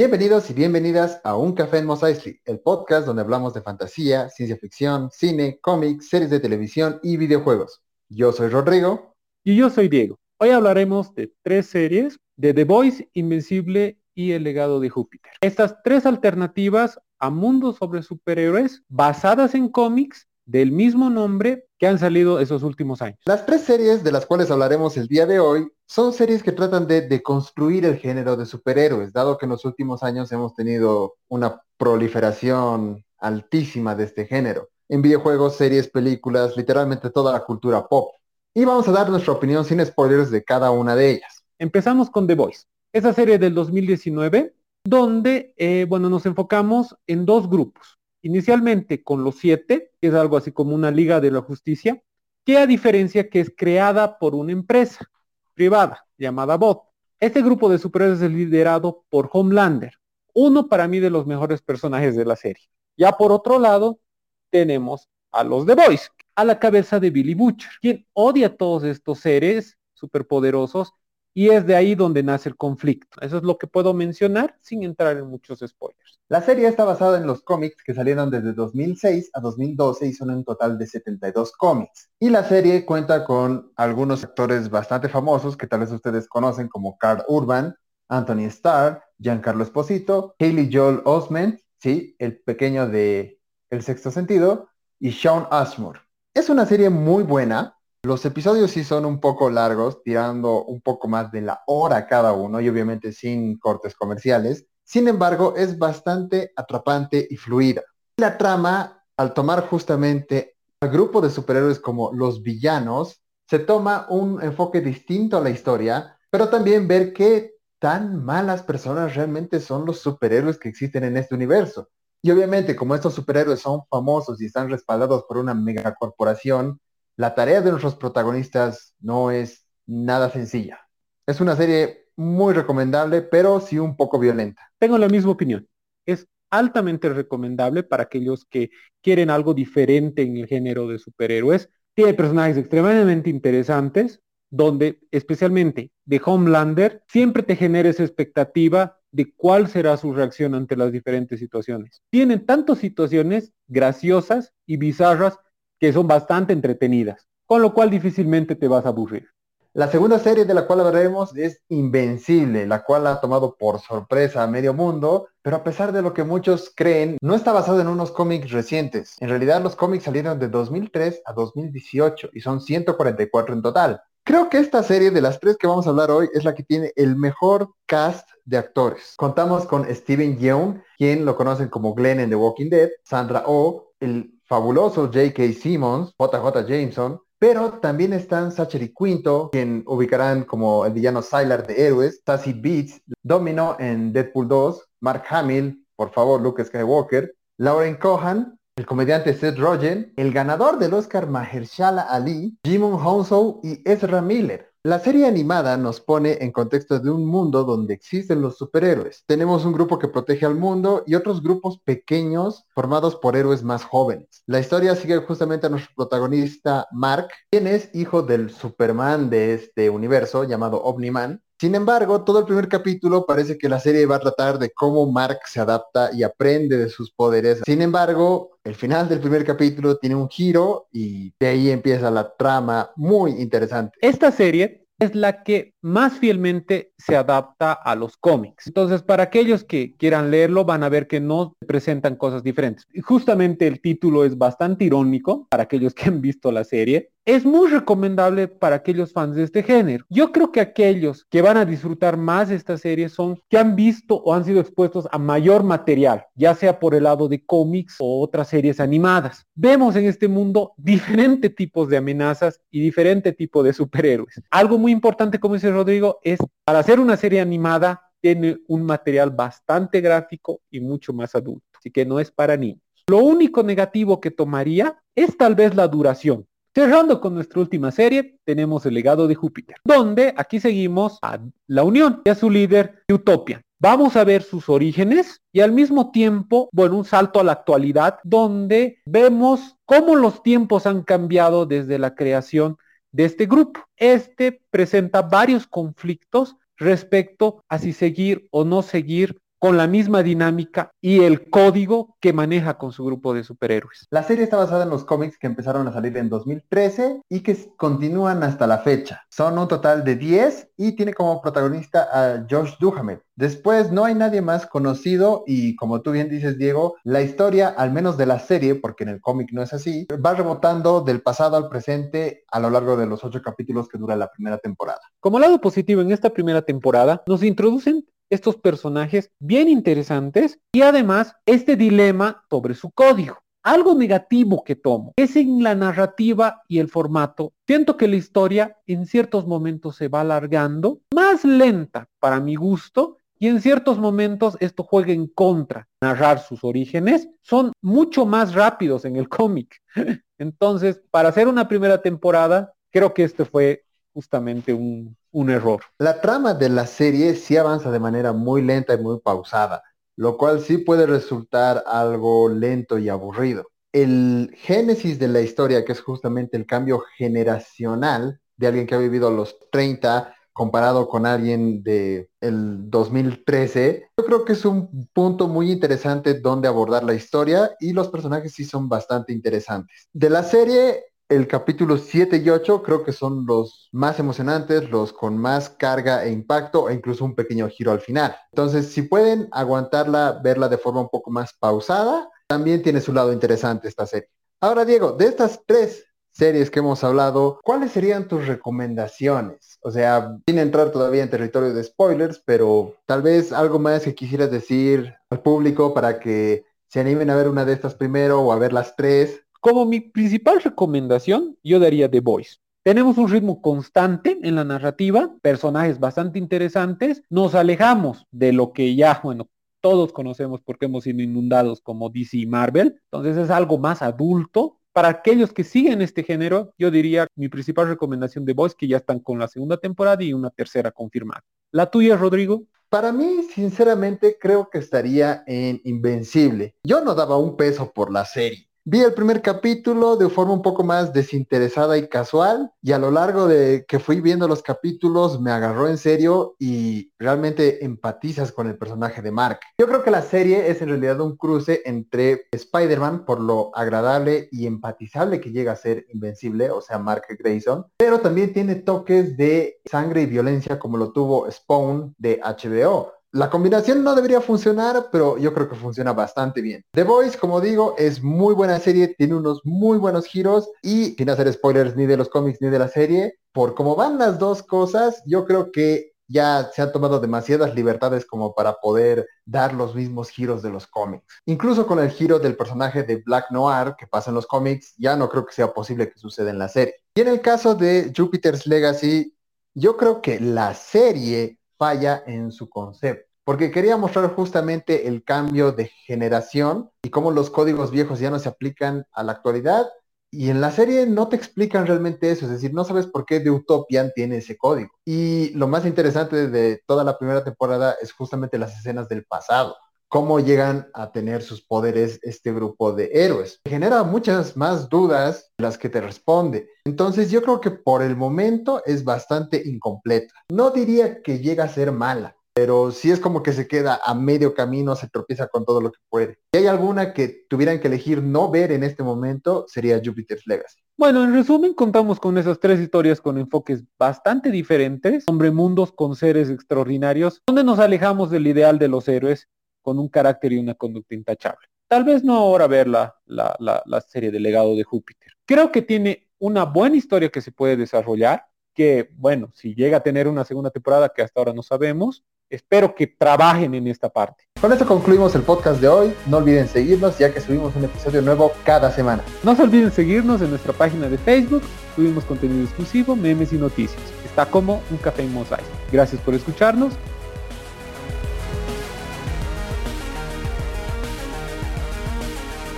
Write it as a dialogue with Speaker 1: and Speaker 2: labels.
Speaker 1: Bienvenidos y bienvenidas a Un Café en Mos Eisley, el podcast donde hablamos de fantasía, ciencia ficción, cine, cómics, series de televisión y videojuegos. Yo soy Rodrigo.
Speaker 2: Y yo soy Diego. Hoy hablaremos de tres series, de The Voice, Invencible y El legado de Júpiter. Estas tres alternativas a mundos sobre superhéroes basadas en cómics del mismo nombre que han salido esos últimos años.
Speaker 1: Las tres series de las cuales hablaremos el día de hoy son series que tratan de deconstruir el género de superhéroes, dado que en los últimos años hemos tenido una proliferación altísima de este género. En videojuegos, series, películas, literalmente toda la cultura pop. Y vamos a dar nuestra opinión sin spoilers de cada una de ellas.
Speaker 2: Empezamos con The Voice, esa serie del 2019, donde, eh, bueno, nos enfocamos en dos grupos inicialmente con los siete, que es algo así como una liga de la justicia, que a diferencia que es creada por una empresa privada llamada BOT. Este grupo de superhéroes es liderado por Homelander, uno para mí de los mejores personajes de la serie. Ya por otro lado, tenemos a los The Boys, a la cabeza de Billy Butcher, quien odia a todos estos seres superpoderosos y es de ahí donde nace el conflicto. Eso es lo que puedo mencionar sin entrar en muchos spoilers.
Speaker 1: La serie está basada en los cómics que salieron desde 2006 a 2012 y son un total de 72 cómics. Y la serie cuenta con algunos actores bastante famosos que tal vez ustedes conocen como Carl Urban, Anthony Starr, Giancarlo Esposito, Haley Joel Osment, sí, el pequeño de El Sexto Sentido, y Sean Ashmore. Es una serie muy buena, los episodios sí son un poco largos, tirando un poco más de la hora cada uno y obviamente sin cortes comerciales. Sin embargo, es bastante atrapante y fluida. La trama, al tomar justamente al grupo de superhéroes como los villanos, se toma un enfoque distinto a la historia, pero también ver qué tan malas personas realmente son los superhéroes que existen en este universo. Y obviamente, como estos superhéroes son famosos y están respaldados por una megacorporación, la tarea de nuestros protagonistas no es nada sencilla. Es una serie muy recomendable, pero sí un poco violenta.
Speaker 2: Tengo la misma opinión. Es altamente recomendable para aquellos que quieren algo diferente en el género de superhéroes. Tiene personajes extremadamente interesantes, donde especialmente de Homelander siempre te genera esa expectativa de cuál será su reacción ante las diferentes situaciones. Tienen tantas situaciones graciosas y bizarras que son bastante entretenidas, con lo cual difícilmente te vas a aburrir.
Speaker 1: La segunda serie de la cual hablaremos es Invencible, la cual ha tomado por sorpresa a medio mundo, pero a pesar de lo que muchos creen, no está basado en unos cómics recientes. En realidad los cómics salieron de 2003 a 2018 y son 144 en total. Creo que esta serie de las tres que vamos a hablar hoy es la que tiene el mejor cast de actores. Contamos con Steven Yeun, quien lo conocen como Glenn en The Walking Dead, Sandra Oh, el fabuloso J.K. Simmons, JJ Jameson, pero también están Zachary Quinto, quien ubicarán como el villano Sylar de Héroes, Sassy Beats, Domino en Deadpool 2, Mark Hamill, por favor, Luke Skywalker, Lauren Cohan, el comediante Seth Rogen, el ganador del Oscar Mahershala Ali, Jimon Hounsou y Ezra Miller. La serie animada nos pone en contexto de un mundo donde existen los superhéroes. Tenemos un grupo que protege al mundo y otros grupos pequeños formados por héroes más jóvenes. La historia sigue justamente a nuestro protagonista Mark, quien es hijo del Superman de este universo llamado Omniman, sin embargo, todo el primer capítulo parece que la serie va a tratar de cómo Mark se adapta y aprende de sus poderes. Sin embargo, el final del primer capítulo tiene un giro y de ahí empieza la trama muy interesante.
Speaker 2: Esta serie es la que más fielmente se adapta a los cómics. Entonces, para aquellos que quieran leerlo, van a ver que no presentan cosas diferentes. Justamente el título es bastante irónico para aquellos que han visto la serie. Es muy recomendable para aquellos fans de este género. Yo creo que aquellos que van a disfrutar más esta serie son que han visto o han sido expuestos a mayor material, ya sea por el lado de cómics o otras series animadas. Vemos en este mundo diferentes tipos de amenazas y diferente tipo de superhéroes. Algo muy importante, como dice Rodrigo, es para hacer una serie animada tiene un material bastante gráfico y mucho más adulto, así que no es para niños. Lo único negativo que tomaría es tal vez la duración. Cerrando con nuestra última serie, tenemos el legado de Júpiter, donde aquí seguimos a la Unión y a su líder, Utopia. Vamos a ver sus orígenes y al mismo tiempo, bueno, un salto a la actualidad, donde vemos cómo los tiempos han cambiado desde la creación de este grupo. Este presenta varios conflictos respecto a si seguir o no seguir con la misma dinámica y el código que maneja con su grupo de superhéroes.
Speaker 1: La serie está basada en los cómics que empezaron a salir en 2013 y que continúan hasta la fecha. Son un total de 10 y tiene como protagonista a Josh Duhamel. Después no hay nadie más conocido y como tú bien dices Diego, la historia, al menos de la serie, porque en el cómic no es así, va rebotando del pasado al presente a lo largo de los ocho capítulos que dura la primera temporada.
Speaker 2: Como lado positivo en esta primera temporada, nos introducen estos personajes bien interesantes y además este dilema sobre su código. Algo negativo que tomo es en la narrativa y el formato. Siento que la historia en ciertos momentos se va alargando, más lenta para mi gusto, y en ciertos momentos esto juega en contra. Narrar sus orígenes son mucho más rápidos en el cómic. Entonces, para hacer una primera temporada, creo que este fue justamente un, un error.
Speaker 1: La trama de la serie sí avanza de manera muy lenta y muy pausada, lo cual sí puede resultar algo lento y aburrido. El génesis de la historia, que es justamente el cambio generacional de alguien que ha vivido a los 30 comparado con alguien de el 2013, yo creo que es un punto muy interesante donde abordar la historia y los personajes sí son bastante interesantes. De la serie el capítulo 7 y 8 creo que son los más emocionantes, los con más carga e impacto e incluso un pequeño giro al final. Entonces, si pueden aguantarla, verla de forma un poco más pausada, también tiene su lado interesante esta serie. Ahora, Diego, de estas tres series que hemos hablado, ¿cuáles serían tus recomendaciones? O sea, sin entrar todavía en territorio de spoilers, pero tal vez algo más que quisieras decir al público para que se animen a ver una de estas primero o a ver las tres
Speaker 2: como mi principal recomendación, yo daría The Voice. Tenemos un ritmo constante en la narrativa, personajes bastante interesantes, nos alejamos de lo que ya, bueno, todos conocemos porque hemos sido inundados como DC y Marvel, entonces es algo más adulto. Para aquellos que siguen este género, yo diría mi principal recomendación de Voice que ya están con la segunda temporada y una tercera confirmada. ¿La tuya, Rodrigo?
Speaker 1: Para mí, sinceramente, creo que estaría en Invencible. Yo no daba un peso por la serie. Vi el primer capítulo de forma un poco más desinteresada y casual y a lo largo de que fui viendo los capítulos me agarró en serio y realmente empatizas con el personaje de Mark. Yo creo que la serie es en realidad un cruce entre Spider-Man por lo agradable y empatizable que llega a ser Invencible, o sea, Mark Grayson, pero también tiene toques de sangre y violencia como lo tuvo Spawn de HBO. La combinación no debería funcionar, pero yo creo que funciona bastante bien. The Voice, como digo, es muy buena serie, tiene unos muy buenos giros y sin hacer spoilers ni de los cómics ni de la serie, por cómo van las dos cosas, yo creo que ya se han tomado demasiadas libertades como para poder dar los mismos giros de los cómics. Incluso con el giro del personaje de Black Noir que pasa en los cómics, ya no creo que sea posible que suceda en la serie. Y en el caso de Jupiter's Legacy, yo creo que la serie falla en su concepto, porque quería mostrar justamente el cambio de generación y cómo los códigos viejos ya no se aplican a la actualidad. Y en la serie no te explican realmente eso, es decir, no sabes por qué The Utopian tiene ese código. Y lo más interesante de toda la primera temporada es justamente las escenas del pasado cómo llegan a tener sus poderes este grupo de héroes. Genera muchas más dudas las que te responde. Entonces yo creo que por el momento es bastante incompleta. No diría que llega a ser mala, pero sí es como que se queda a medio camino, se tropieza con todo lo que puede. Si hay alguna que tuvieran que elegir no ver en este momento, sería Jupiter's Legacy.
Speaker 2: Bueno, en resumen, contamos con esas tres historias con enfoques bastante diferentes, hombre mundos con seres extraordinarios, donde nos alejamos del ideal de los héroes con un carácter y una conducta intachable. Tal vez no ahora ver la, la, la, serie de legado de Júpiter. Creo que tiene una buena historia que se puede desarrollar, que bueno, si llega a tener una segunda temporada que hasta ahora no sabemos, espero que trabajen en esta parte.
Speaker 1: Con esto concluimos el podcast de hoy. No olviden seguirnos ya que subimos un episodio nuevo cada semana.
Speaker 2: No se olviden seguirnos en nuestra página de Facebook. Subimos contenido exclusivo, memes y noticias. Está como un café en mosaico. Gracias por escucharnos